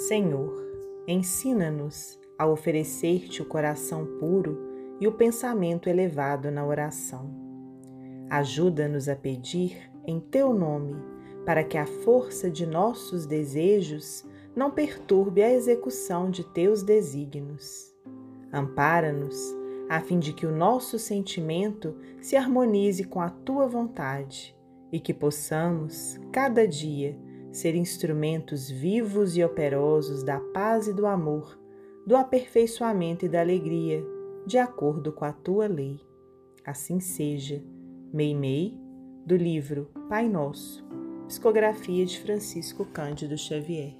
Senhor, ensina-nos a oferecer-te o coração puro e o pensamento elevado na oração. Ajuda-nos a pedir em teu nome, para que a força de nossos desejos não perturbe a execução de teus desígnios. Ampara-nos, a fim de que o nosso sentimento se harmonize com a tua vontade e que possamos, cada dia, ser instrumentos vivos e operosos da paz e do amor, do aperfeiçoamento e da alegria, de acordo com a tua lei. Assim seja. Meimei, do livro Pai Nosso, psicografia de Francisco Cândido Xavier.